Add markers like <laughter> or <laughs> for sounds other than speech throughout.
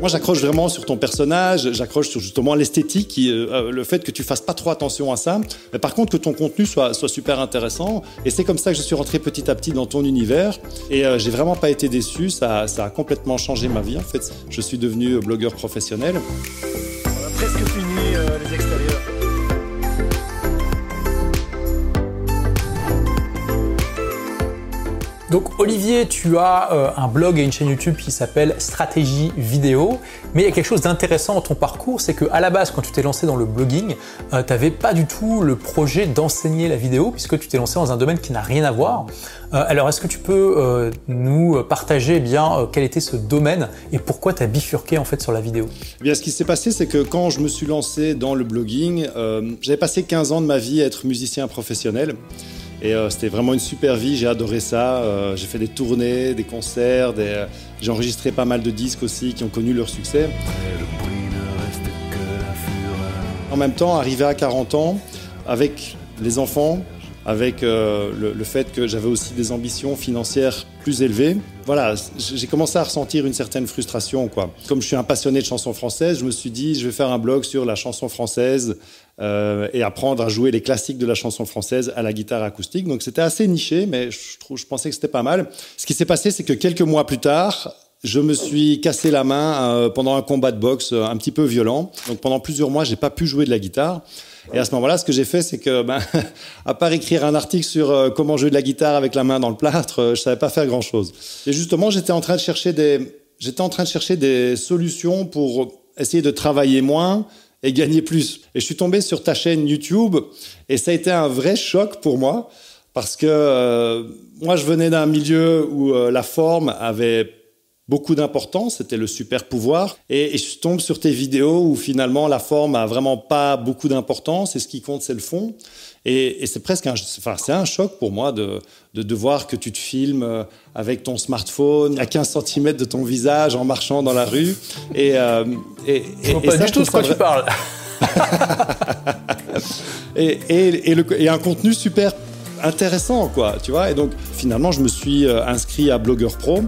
Moi, j'accroche vraiment sur ton personnage, j'accroche sur justement l'esthétique, euh, le fait que tu fasses pas trop attention à ça, mais par contre que ton contenu soit, soit super intéressant. Et c'est comme ça que je suis rentré petit à petit dans ton univers. Et euh, j'ai vraiment pas été déçu, ça, ça a complètement changé ma vie en fait. Je suis devenu blogueur professionnel. Donc Olivier, tu as euh, un blog et une chaîne YouTube qui s'appelle Stratégie Vidéo, mais il y a quelque chose d'intéressant dans ton parcours, c'est qu'à la base, quand tu t'es lancé dans le blogging, euh, tu n'avais pas du tout le projet d'enseigner la vidéo, puisque tu t'es lancé dans un domaine qui n'a rien à voir. Euh, alors est-ce que tu peux nous partager eh bien quel était ce domaine et pourquoi tu as bifurqué en fait sur la vidéo? Eh bien, ce qui s'est passé, c'est que quand je me suis lancé dans le blogging, j'avais passé 15 ans de ma vie à être musicien professionnel. Et euh, c'était vraiment une super vie, j'ai adoré ça. Euh, j'ai fait des tournées, des concerts, euh, j'ai enregistré pas mal de disques aussi qui ont connu leur succès. En même temps, arrivé à 40 ans, avec les enfants, avec le, le, fait que j'avais aussi des ambitions financières plus élevées, voilà, j'ai commencé à ressentir une certaine frustration. Quoi. Comme je suis un passionné de chansons françaises, je me suis dit, je vais faire un blog sur la chanson française euh, et apprendre à jouer les classiques de la chanson française à la guitare acoustique. Donc c'était assez niché, mais je, je pensais que c'était pas mal. Ce qui s'est passé, c'est que quelques mois plus tard, je me suis cassé la main euh, pendant un combat de boxe euh, un petit peu violent. Donc pendant plusieurs mois, j'ai pas pu jouer de la guitare. Et à ce moment-là, ce que j'ai fait, c'est que, ben, <laughs> à part écrire un article sur euh, comment jouer de la guitare avec la main dans le plâtre, euh, je savais pas faire grand-chose. Et justement, j'étais en train de chercher des, j'étais en train de chercher des solutions pour essayer de travailler moins et gagner plus. Et je suis tombé sur ta chaîne YouTube et ça a été un vrai choc pour moi parce que euh, moi, je venais d'un milieu où la forme avait beaucoup d'importance, c'était le super pouvoir. Et, je tombe sur tes vidéos où finalement la forme a vraiment pas beaucoup d'importance et ce qui compte c'est le fond. Et, c'est presque un, enfin, c'est un choc pour moi de, de, voir que tu te filmes euh, avec ton smartphone à 15 cm de ton visage en marchant dans la rue. Et, euh, et, et, pas du tout de quoi tu parles. <laughs> et, et, et, un contenu super intéressant, quoi, tu vois. Et donc, finalement, je me suis euh, inscrit à Blogger Pro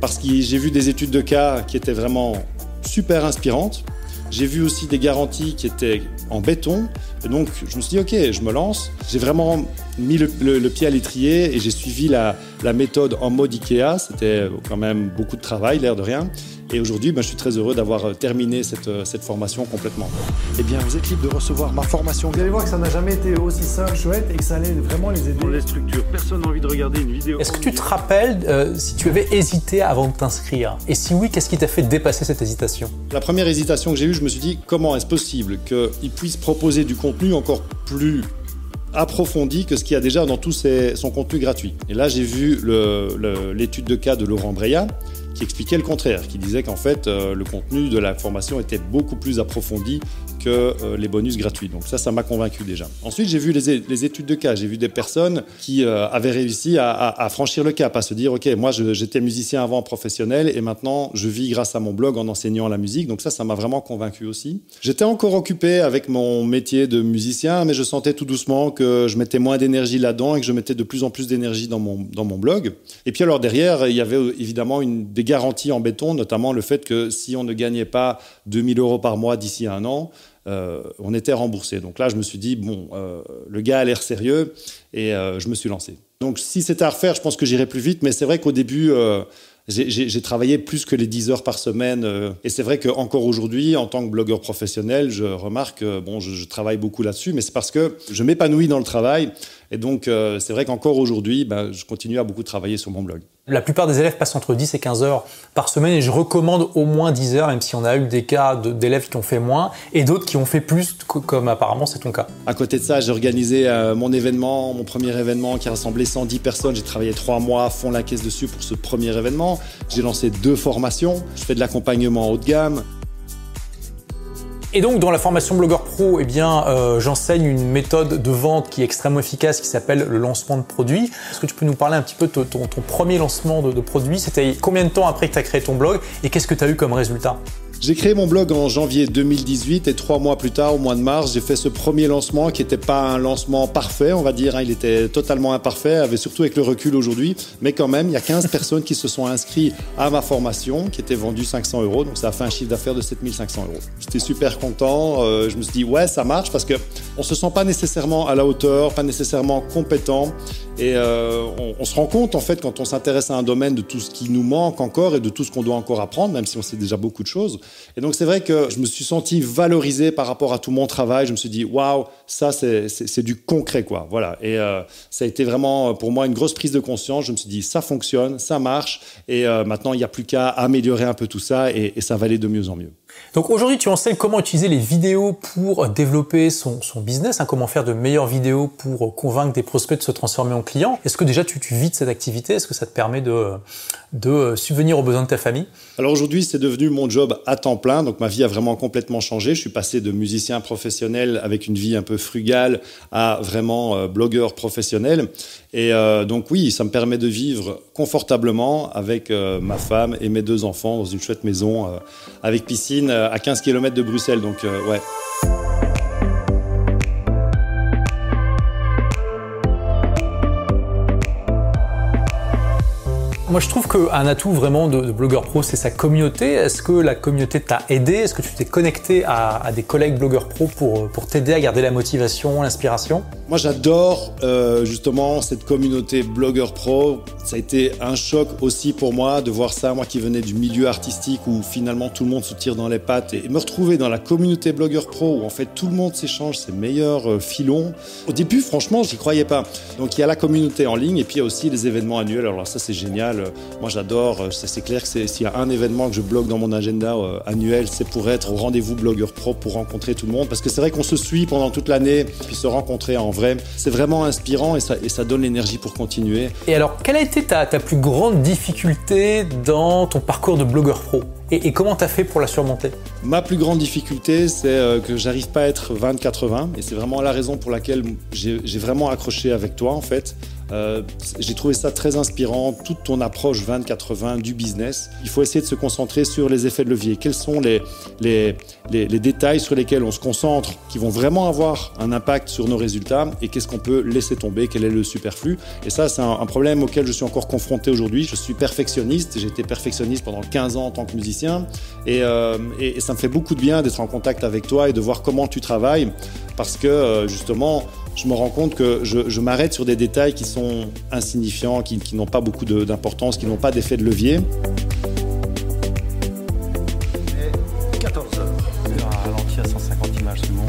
parce que j'ai vu des études de cas qui étaient vraiment super inspirantes. J'ai vu aussi des garanties qui étaient en béton. Et donc, je me suis dit, OK, je me lance. J'ai vraiment mis le, pied à l'étrier et j'ai suivi la, la, méthode en mode IKEA. C'était quand même beaucoup de travail, l'air de rien. Et aujourd'hui, ben, je suis très heureux d'avoir euh, terminé cette, euh, cette, formation complètement. Eh bien, vous êtes libre de recevoir ma formation. Vous allez voir que ça n'a jamais été aussi simple, chouette et que ça allait vraiment les aider. Dans les structures, personne n'a envie de regarder une vidéo. Est-ce que tu te rappelles euh, si tu avais hésité avant de t'inscrire Et si oui, qu'est-ce qui t'a fait dépasser cette hésitation La première hésitation que j'ai eue, je me suis dit comment est-ce possible qu'il puisse proposer du contenu encore plus approfondi que ce qu'il y a déjà dans tout son contenu gratuit? Et là, j'ai vu l'étude de cas de Laurent Breya, qui expliquait le contraire, qui disait qu'en fait, euh, le contenu de la formation était beaucoup plus approfondi que euh, les bonus gratuits. Donc ça, ça m'a convaincu déjà. Ensuite, j'ai vu les, études de cas. J'ai vu des personnes qui euh, avaient réussi à, franchir le cap, à se dire, OK, moi, j'étais musicien avant professionnel et maintenant, je vis grâce à mon blog en enseignant la musique. Donc ça, ça m'a vraiment convaincu aussi. J'étais encore occupé avec mon métier de musicien, mais je sentais tout doucement que je mettais moins d'énergie là-dedans et que je mettais de plus en plus d'énergie dans mon, blog. Et puis alors derrière, il y avait évidemment une, des garanties en béton, notamment le fait que si on ne gagnait pas 2000 euros par mois d'ici un an, euh, on était remboursé. Donc là, je me suis dit, bon, euh, le gars a l'air sérieux et euh, je me suis lancé. Donc si c'était à refaire, je pense que j'irais plus vite, mais c'est vrai qu'au début, j'ai travaillé plus que les 10 heures par semaine. et c'est vrai qu'encore aujourd'hui, en tant que blogueur professionnel, je remarque, bon, je, je travaille beaucoup là-dessus, mais c'est parce que je m'épanouis dans le travail. Et donc, euh, c'est vrai qu'encore aujourd'hui, ben, je continue à beaucoup travailler sur mon blog. La plupart des élèves passent entre 10 et 15 heures par semaine et je recommande au moins 10 heures, même si on a eu des cas d'élèves qui ont fait moins et d'autres qui ont fait plus, comme apparemment c'est ton cas. À côté de ça, j'ai organisé euh, mon événement, mon premier événement qui a rassemblé 110 personnes. J'ai travaillé trois mois à fond la caisse dessus pour ce premier événement. J'ai lancé deux formations. Je fais de l'accompagnement haut de gamme. Et donc dans la formation Blogueur Pro, eh bien, euh, j'enseigne une méthode de vente qui est extrêmement efficace qui s'appelle le lancement de produits. Est-ce que tu peux nous parler un petit peu de ton, premier lancement de, de produit? C'était combien de temps après que tu as créé ton blog et qu'est-ce que tu as eu comme résultat? J'ai créé mon blog en janvier 2018 et trois mois plus tard, au mois de mars, j'ai fait ce premier lancement qui n'était pas un lancement parfait, on va dire. Hein. il était totalement imparfait, avait surtout avec le recul aujourd'hui. Mais quand même, il y a 15 <laughs> personnes qui se sont inscrites à ma formation qui était vendue 500 euros. Donc ça a fait un chiffre d'affaires de 7500 euros. J'étais super content. Euh, je me suis dit, ouais, ça marche parce que on se sent pas nécessairement à la hauteur, pas nécessairement compétent. Et euh, on, se rend compte, en fait, quand on s'intéresse à un domaine, de tout ce qui nous manque encore et de tout ce qu'on doit encore apprendre, même si on sait déjà beaucoup de choses. Et donc, c'est vrai que je me suis senti valorisé par rapport à tout mon travail. Je me suis dit, waouh, ça, c'est du concret, quoi. Voilà. Et euh, ça a été vraiment, pour moi, une grosse prise de conscience. Je me suis dit, ça fonctionne, ça marche. Et euh, maintenant, il n'y a plus qu'à améliorer un peu tout ça et, et ça va aller de mieux en mieux. Donc aujourd'hui, tu enseignes comment utiliser les vidéos pour développer son, son business, hein, comment faire de meilleures vidéos pour convaincre des prospects de se transformer en clients. Est-ce que déjà tu, tu vis de cette activité? Est-ce que ça te permet de, de subvenir aux besoins de ta famille? Alors aujourd'hui, c'est devenu mon job à temps plein, donc ma vie a vraiment complètement changé. Je suis passé de musicien professionnel avec une vie un peu frugale à vraiment euh, blogueur professionnel. Et euh, donc oui, ça me permet de vivre confortablement avec euh, ma femme et mes deux enfants dans une chouette maison avec piscine à 15 km de Bruxelles. Donc ouais. Moi, je trouve qu'un atout vraiment de, de blogueur pro, c'est sa communauté. Est-ce que la communauté t'a aidé? Est-ce que tu t'es connecté à, des collègues blogueurs pro pour, pour t'aider à garder la motivation, l'inspiration? Moi, j'adore euh, justement cette communauté blogueur pro. Ça a été un choc aussi pour moi de voir ça, moi qui venais du milieu artistique où finalement tout le monde se tire dans les pattes et me retrouver dans la communauté blogueur pro où en fait tout le monde s'échange ses meilleurs euh, filons. Au début, franchement, j'y croyais pas. Donc il y a la communauté en ligne et puis il y a aussi les événements annuels. Alors ça, c'est génial. Moi, j'adore. C'est clair que s'il y a un événement que je bloque dans mon agenda euh, annuel, c'est pour être au rendez-vous blogueur pro pour rencontrer tout le monde. Parce que c'est vrai qu'on se suit pendant toute l'année, puis se rencontrer en vrai, c'est vraiment inspirant et ça, et ça donne l'énergie pour continuer. Et alors, quelle a été ta, ta plus grande difficulté dans ton parcours de blogueur pro et, et, comment tu as fait pour la surmonter? Ma plus grande difficulté, c'est euh, que j'arrive pas à être 20-80. Et c'est vraiment la raison pour laquelle j'ai vraiment accroché avec toi, en fait. Euh, j'ai trouvé ça très inspirant, toute ton approche 20-80 du business. Il faut essayer de se concentrer sur les effets de levier. Quels sont les, les, les, détails sur lesquels on se concentre qui vont vraiment avoir un impact sur nos résultats et qu'est-ce qu'on peut laisser tomber, quel est le superflu. Et ça, c'est un, problème auquel je suis encore confronté aujourd'hui. Je suis perfectionniste, j'ai été perfectionniste pendant 15 ans en tant que musicien et, euh, et, et ça me fait beaucoup de bien d'être en contact avec toi et de voir comment tu travailles parce que euh, justement, je me rends compte que je, m'arrête sur des détails qui sont insignifiants, qui, n'ont pas beaucoup d'importance, qui n'ont pas d'effet de levier. Et 14 heures. Un ralenti à 150 images secondes.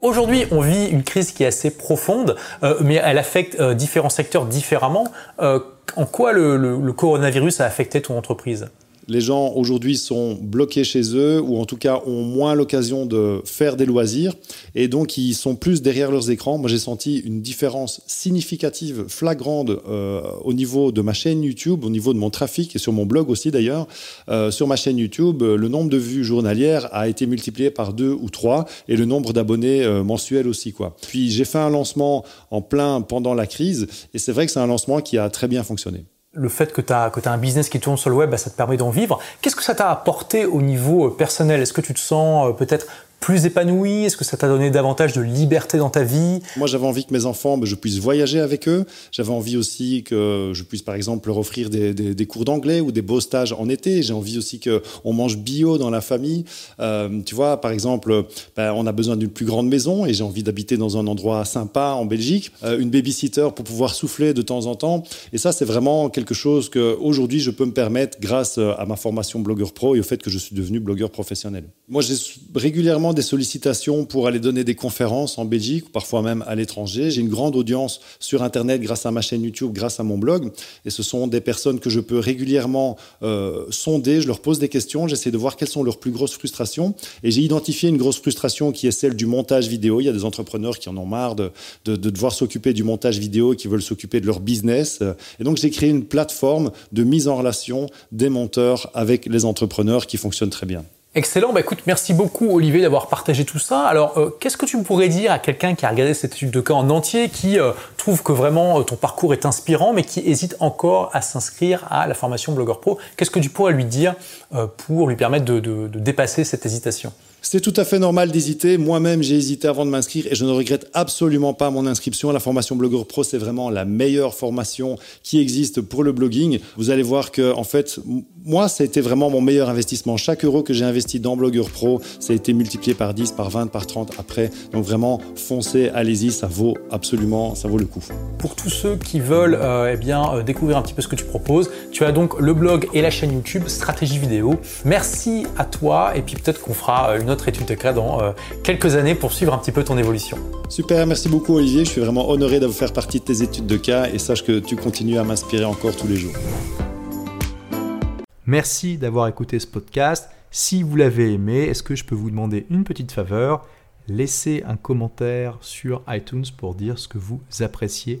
Aujourd'hui, on vit une crise qui est assez profonde, euh, mais elle affecte euh, différents secteurs différemment. Euh, en quoi le coronavirus a affecté ton entreprise? Les gens aujourd'hui sont bloqués chez eux ou en tout cas ont moins l'occasion de faire des loisirs et donc ils sont plus derrière leurs écrans. Moi j'ai senti une différence significative, flagrante euh, au niveau de ma chaîne YouTube, au niveau de mon trafic et sur mon blog aussi d'ailleurs. Euh, sur ma chaîne YouTube, le nombre de vues journalières a été multiplié par deux ou trois et le nombre d'abonnés euh, mensuels aussi. Puis j'ai fait un lancement en plein pendant la crise et c'est vrai que c'est un lancement qui a très bien fonctionné le fait que tu as, un business qui tourne sur le web, bah, ça te permet d'en vivre. Qu'est-ce que ça t'a apporté au niveau personnel? Est-ce que tu te sens peut-être plus épanoui Est-ce que ça t'a donné davantage de liberté dans ta vie? Moi, j'avais envie que mes enfants, ben, je puisse voyager avec eux. J'avais envie aussi que je puisse, par exemple, leur offrir des, cours d'anglais ou des beaux stages en été. J'ai envie aussi qu'on mange bio dans la famille. Euh, tu vois, par exemple, ben, on a besoin d'une plus grande maison et j'ai envie d'habiter dans un endroit sympa en Belgique. Euh, une babysitter pour pouvoir souffler de temps en temps. Et ça, c'est vraiment quelque chose que aujourd'hui je peux me permettre grâce à ma formation blogueur pro et au fait que je suis devenu blogueur professionnel. Moi, j'ai régulièrement des sollicitations pour aller donner des conférences en Belgique, parfois même à l'étranger. J'ai une grande audience sur Internet grâce à ma chaîne YouTube, grâce à mon blog. Et ce sont des personnes que je peux régulièrement euh, sonder. Je leur pose des questions. J'essaie de voir quelles sont leurs plus grosses frustrations. Et j'ai identifié une grosse frustration qui est celle du montage vidéo. Il y a des entrepreneurs qui en ont marre de, de, de devoir s'occuper du montage vidéo, qui veulent s'occuper de leur business. Et donc j'ai créé une plateforme de mise en relation des monteurs avec les entrepreneurs qui fonctionne très bien. Excellent, bah écoute, merci beaucoup Olivier d'avoir partagé tout ça. Alors, euh, qu'est-ce que tu pourrais dire à quelqu'un qui a regardé cette étude de cas en entier, qui euh, trouve que vraiment euh, ton parcours est inspirant, mais qui hésite encore à s'inscrire à la formation Blogueur Pro? Qu'est-ce que tu pourrais lui dire pour lui permettre de dépasser cette hésitation? C'est tout à fait normal d'hésiter. Moi-même, j'ai hésité avant de m'inscrire et je ne regrette absolument pas mon inscription. La formation Blogueur Pro, c'est vraiment la meilleure formation qui existe pour le blogging. Vous allez voir que, en fait, moi, ça a été vraiment mon meilleur investissement. Chaque euro que j'ai investi dans Blogueur Pro, ça a été multiplié par 10, par 20, par 30 après. Donc vraiment, foncez, allez-y, ça vaut absolument, ça vaut le coup. Pour tous ceux qui veulent euh, eh bien, euh, découvrir un petit peu ce que tu proposes, tu as donc le blog et la chaîne YouTube Stratégie Vidéo. Merci à toi et puis peut-être qu'on fera euh, une autre étude de cas dans euh, quelques années pour suivre un petit peu ton évolution. Super, merci beaucoup Olivier. Je suis vraiment honoré de faire partie de tes études de cas et sache que tu continues à m'inspirer encore tous les jours. Merci d'avoir écouté ce podcast. Si vous l'avez aimé, est-ce que je peux vous demander une petite faveur? Laissez un commentaire sur iTunes pour dire ce que vous appréciez